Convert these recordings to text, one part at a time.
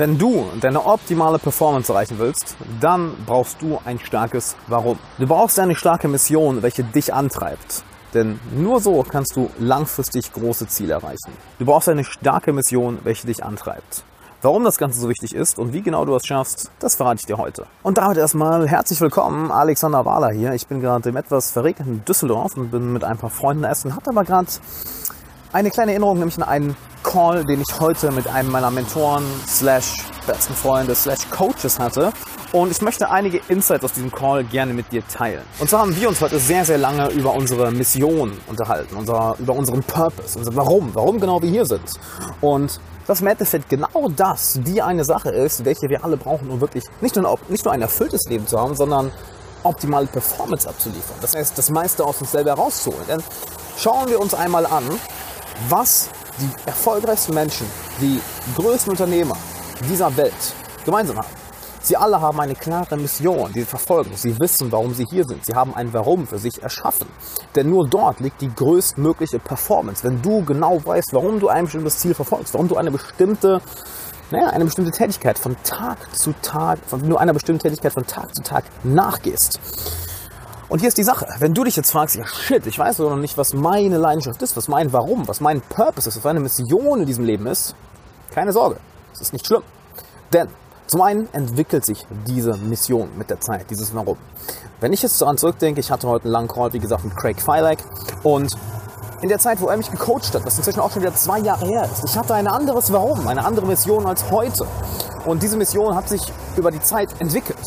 Wenn du deine optimale Performance erreichen willst, dann brauchst du ein starkes Warum. Du brauchst eine starke Mission, welche dich antreibt. Denn nur so kannst du langfristig große Ziele erreichen. Du brauchst eine starke Mission, welche dich antreibt. Warum das Ganze so wichtig ist und wie genau du es schaffst, das verrate ich dir heute. Und damit erstmal herzlich willkommen, Alexander Wahler hier. Ich bin gerade im etwas verregneten Düsseldorf und bin mit ein paar Freunden essen, hatte aber gerade eine kleine Erinnerung, nämlich an einen Call, den ich heute mit einem meiner Mentoren slash besten Freunde slash Coaches hatte. Und ich möchte einige Insights aus diesem Call gerne mit dir teilen. Und zwar haben wir uns heute sehr, sehr lange über unsere Mission unterhalten, unser, über unseren Purpose, unser Warum, warum genau wir hier sind. Und dass Endeffekt genau das die eine Sache ist, welche wir alle brauchen, um wirklich nicht nur, nicht nur ein erfülltes Leben zu haben, sondern optimale Performance abzuliefern. Das heißt, das meiste aus uns selber herauszuholen. Denn schauen wir uns einmal an, was die erfolgreichsten Menschen, die größten Unternehmer dieser Welt gemeinsam haben. Sie alle haben eine klare Mission, die sie verfolgen. Sie wissen, warum sie hier sind. Sie haben ein Warum für sich erschaffen. Denn nur dort liegt die größtmögliche Performance. Wenn du genau weißt, warum du ein bestimmtes Ziel verfolgst, warum du eine bestimmte, naja, eine bestimmte Tätigkeit von Tag zu Tag, von nur einer bestimmten Tätigkeit von Tag zu Tag nachgehst. Und hier ist die Sache. Wenn du dich jetzt fragst, ja shit, ich weiß noch nicht, was meine Leidenschaft ist, was mein Warum, was mein Purpose ist, was meine Mission in diesem Leben ist, keine Sorge. Es ist nicht schlimm. Denn zum einen entwickelt sich diese Mission mit der Zeit, dieses Warum. Wenn ich jetzt daran zurückdenke, ich hatte heute einen langen Call, wie gesagt, mit Craig Filek und in der Zeit, wo er mich gecoacht hat, was inzwischen auch schon wieder zwei Jahre her ist, ich hatte ein anderes Warum, eine andere Mission als heute. Und diese Mission hat sich über die Zeit entwickelt.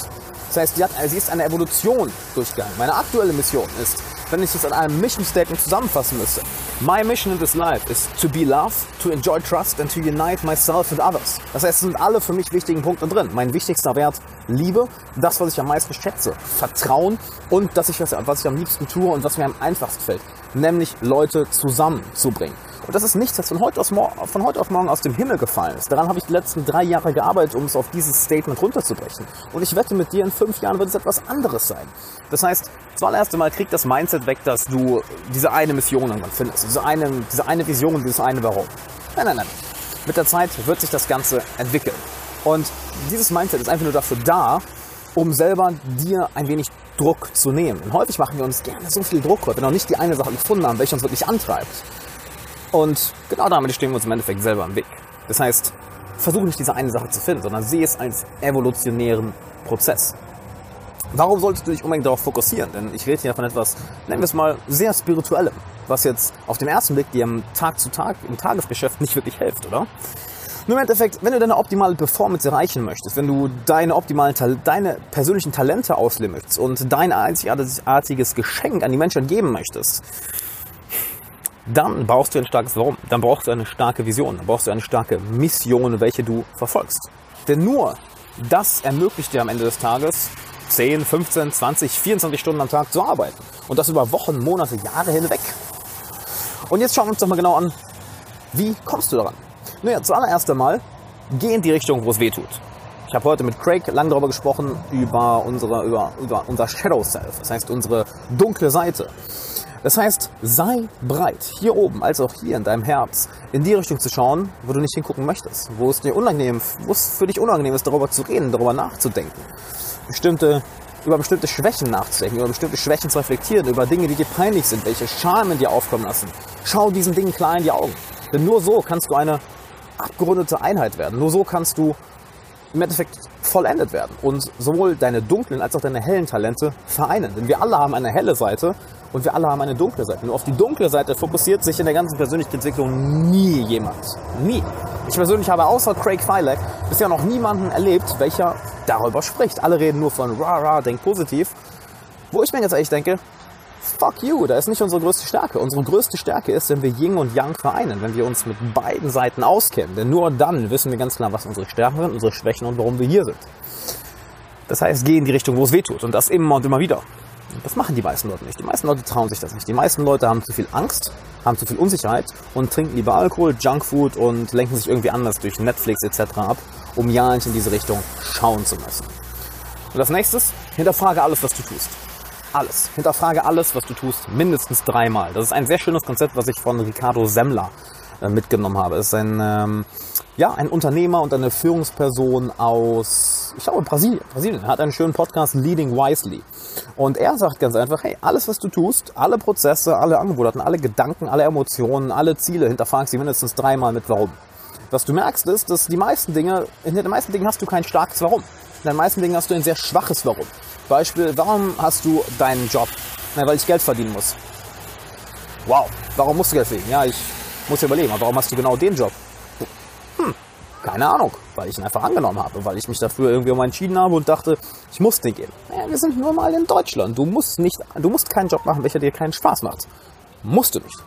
Das heißt, sie, hat, sie ist eine Evolution durchgegangen. Meine aktuelle Mission ist, wenn ich es in einem Mission Statement zusammenfassen müsste. My mission in this life is to be loved, to enjoy trust and to unite myself and others. Das heißt, es sind alle für mich wichtigen Punkte drin. Mein wichtigster Wert, Liebe, das, was ich am meisten schätze, Vertrauen und das, was ich am liebsten tue und was mir am einfachsten fällt, nämlich Leute zusammenzubringen. Und das ist nichts, das von heute, aus, von heute auf morgen aus dem Himmel gefallen ist. Daran habe ich die letzten drei Jahre gearbeitet, um es auf dieses Statement runterzubrechen. Und ich wette mit dir, in fünf Jahren wird es etwas anderes sein. Das heißt, zuallererst einmal kriegt das Mindset weg, dass du diese eine Mission irgendwann findest. Diese eine, diese eine Vision, dieses eine Warum. Nein, nein, nein. Mit der Zeit wird sich das Ganze entwickeln. Und dieses Mindset ist einfach nur dafür da, um selber dir ein wenig Druck zu nehmen. Und häufig machen wir uns gerne so viel Druck, weil wir noch nicht die eine Sache gefunden haben, welche uns wirklich antreibt. Und genau damit stehen wir uns im Endeffekt selber im Weg. Das heißt, versuche nicht diese eine Sache zu finden, sondern sehe es als evolutionären Prozess. Warum solltest du dich unbedingt darauf fokussieren? Denn ich rede hier von etwas, nennen wir es mal, sehr spirituellem, was jetzt auf den ersten Blick dir am Tag zu Tag im Tagesgeschäft nicht wirklich hilft, oder? Nur im Endeffekt, wenn du deine optimale Performance erreichen möchtest, wenn du deine optimalen, deine persönlichen Talente ausleben und dein einzigartiges Geschenk an die Menschen geben möchtest, dann brauchst du ein starkes Warum. Dann brauchst du eine starke Vision. Dann brauchst du eine starke Mission, welche du verfolgst. Denn nur das ermöglicht dir am Ende des Tages 10, 15, 20, 24 Stunden am Tag zu arbeiten. Und das über Wochen, Monate, Jahre hinweg. Und jetzt schauen wir uns doch mal genau an, wie kommst du daran? Naja, zuallererst einmal, geh in die Richtung, wo es weh tut. Ich habe heute mit Craig lang darüber gesprochen, über, unsere, über, über unser Shadow Self, das heißt unsere dunkle Seite. Das heißt, sei bereit, hier oben als auch hier in deinem Herz, in die Richtung zu schauen, wo du nicht hingucken möchtest, wo es dir unangenehm, wo es für dich unangenehm ist, darüber zu reden, darüber nachzudenken, bestimmte, über bestimmte Schwächen nachzudenken, über bestimmte Schwächen zu reflektieren, über Dinge, die dir peinlich sind, welche Scham in dir aufkommen lassen. Schau diesen Dingen klar in die Augen. Denn nur so kannst du eine abgerundete Einheit werden. Nur so kannst du im Endeffekt vollendet werden und sowohl deine dunklen als auch deine hellen Talente vereinen. Denn wir alle haben eine helle Seite und wir alle haben eine dunkle Seite. Nur auf die dunkle Seite fokussiert sich in der ganzen Persönlichkeitsentwicklung nie jemand. Nie. Ich persönlich habe außer Craig Filek bisher noch niemanden erlebt, welcher darüber spricht. Alle reden nur von ra ra, denk positiv. Wo ich mir jetzt ehrlich denke, fuck you, da ist nicht unsere größte Stärke. Unsere größte Stärke ist, wenn wir Yin und Yang vereinen, wenn wir uns mit beiden Seiten auskennen. Denn nur dann wissen wir ganz klar, was unsere Stärken sind, unsere Schwächen und warum wir hier sind. Das heißt, geh in die Richtung, wo es weh tut. Und das immer und immer wieder. Das machen die meisten Leute nicht. Die meisten Leute trauen sich das nicht. Die meisten Leute haben zu viel Angst, haben zu viel Unsicherheit und trinken lieber Alkohol, Junkfood und lenken sich irgendwie anders durch Netflix etc. ab, um ja nicht in diese Richtung schauen zu müssen. Und das nächste, hinterfrage alles, was du tust. Alles. Hinterfrage alles, was du tust, mindestens dreimal. Das ist ein sehr schönes Konzept, was ich von Ricardo Semmler äh, mitgenommen habe. Es ist ein ähm, ja, ein Unternehmer und eine Führungsperson aus, ich glaube, Brasilien. Brasilien hat einen schönen Podcast, Leading Wisely. Und er sagt ganz einfach, hey, alles, was du tust, alle Prozesse, alle Angebote, alle Gedanken, alle Emotionen, alle Ziele, hinterfrag sie mindestens dreimal mit Warum. Was du merkst, ist, dass die meisten Dinge, in den meisten Dingen hast du kein starkes Warum. In den meisten Dingen hast du ein sehr schwaches Warum. Beispiel, warum hast du deinen Job? Na, weil ich Geld verdienen muss. Wow, warum musst du Geld verdienen? Ja, ich muss überlegen, aber warum hast du genau den Job? Keine Ahnung, weil ich ihn einfach angenommen habe, weil ich mich dafür irgendwie mal entschieden habe und dachte, ich muss den gehen. Naja, wir sind nur mal in Deutschland. Du musst nicht, du musst keinen Job machen, welcher dir keinen Spaß macht. Musst du nicht.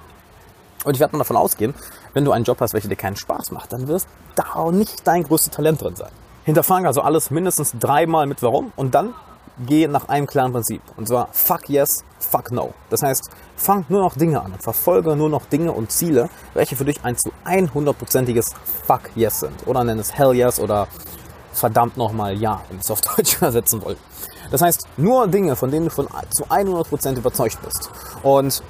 Und ich werde mal davon ausgehen, wenn du einen Job hast, welcher dir keinen Spaß macht, dann wirst da nicht dein größtes Talent drin sein. Hinterfrage also alles mindestens dreimal mit Warum und dann geh nach einem klaren Prinzip. Und zwar fuck yes, fuck no. Das heißt, fang nur noch Dinge an und verfolge nur noch Dinge und Ziele, welche für dich ein zu 100%iges fuck yes sind. Oder nenn es hell yes oder verdammt nochmal ja, wenn wir es auf Deutsch übersetzen wollen. Das heißt, nur Dinge, von denen du von zu 100% überzeugt bist. Und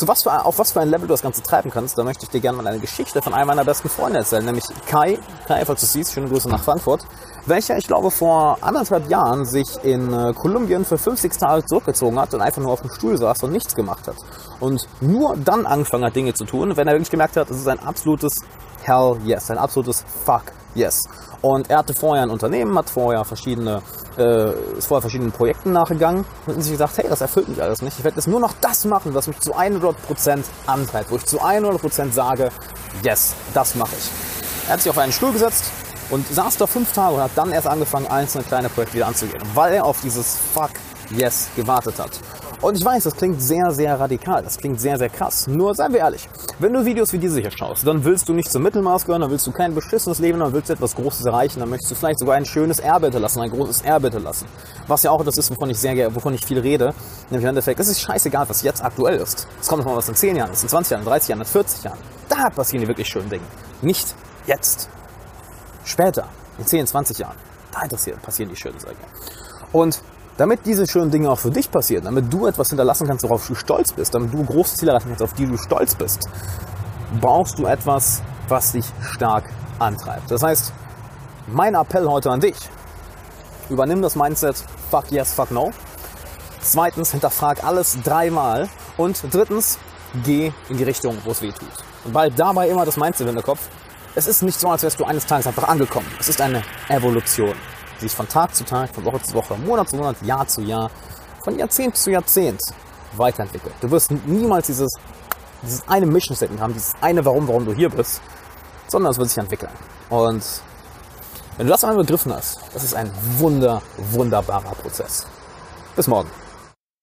zu was für, auf was für ein Level du das Ganze treiben kannst, da möchte ich dir gerne mal eine Geschichte von einem meiner besten Freunde erzählen, nämlich Kai, Kai, falls du siehst, schöne Grüße nach Frankfurt, welcher, ich glaube, vor anderthalb Jahren sich in äh, Kolumbien für fünf, sechs Tage zurückgezogen hat und einfach nur auf dem Stuhl saß und nichts gemacht hat. Und nur dann angefangen hat, Dinge zu tun, wenn er wirklich gemerkt hat, es ist ein absolutes Hell yes, ein absolutes Fuck yes. Und er hatte vorher ein Unternehmen, hat vorher verschiedene, äh, ist vorher verschiedenen Projekten nachgegangen und hat sich gesagt, hey, das erfüllt mich alles nicht. Ich werde jetzt nur noch das machen, was mich zu 100% antreibt, wo ich zu 100% sage, yes, das mache ich. Er hat sich auf einen Stuhl gesetzt, und saß da fünf Tage und hat dann erst angefangen, einzelne kleine Projekte wieder anzugehen, weil er auf dieses Fuck Yes gewartet hat. Und ich weiß, das klingt sehr, sehr radikal, das klingt sehr, sehr krass. Nur seien wir ehrlich, wenn du Videos wie diese hier schaust, dann willst du nicht zum Mittelmaß gehören, dann willst du kein beschissenes Leben, dann willst du etwas Großes erreichen, dann möchtest du vielleicht sogar ein schönes Erbe hinterlassen, ein großes Erbe hinterlassen. Was ja auch das ist, wovon ich sehr, wovon ich viel rede. Nämlich im Endeffekt, es ist scheißegal, was jetzt aktuell ist. Es kommt mal was in 10 Jahren, in 20 Jahren, in 30 Jahren, in 40 Jahren. Da passieren die wirklich schönen Dinge. Nicht jetzt. Später, in 10, 20 Jahren, da passieren die schönen Dinge. Und damit diese schönen Dinge auch für dich passieren, damit du etwas hinterlassen kannst, worauf du stolz bist, damit du große Ziele erreichen kannst, auf die du stolz bist, brauchst du etwas, was dich stark antreibt. Das heißt, mein Appell heute an dich, übernimm das Mindset fuck yes, fuck no. Zweitens, hinterfrag alles dreimal. Und drittens, geh in die Richtung, wo es weh tut. Und bald dabei immer das Mindset in der Kopf, es ist nicht so, als wärst du eines Tages einfach angekommen. Es ist eine Evolution, sich von Tag zu Tag, von Woche zu Woche, Monat zu Monat, Jahr zu Jahr, von Jahrzehnt zu Jahrzehnt weiterentwickelt. Du wirst niemals dieses, dieses eine Mission Statement haben, dieses eine Warum, warum du hier bist, sondern es wird sich entwickeln. Und wenn du das einmal begriffen hast, das ist ein wunder, wunderbarer Prozess. Bis morgen.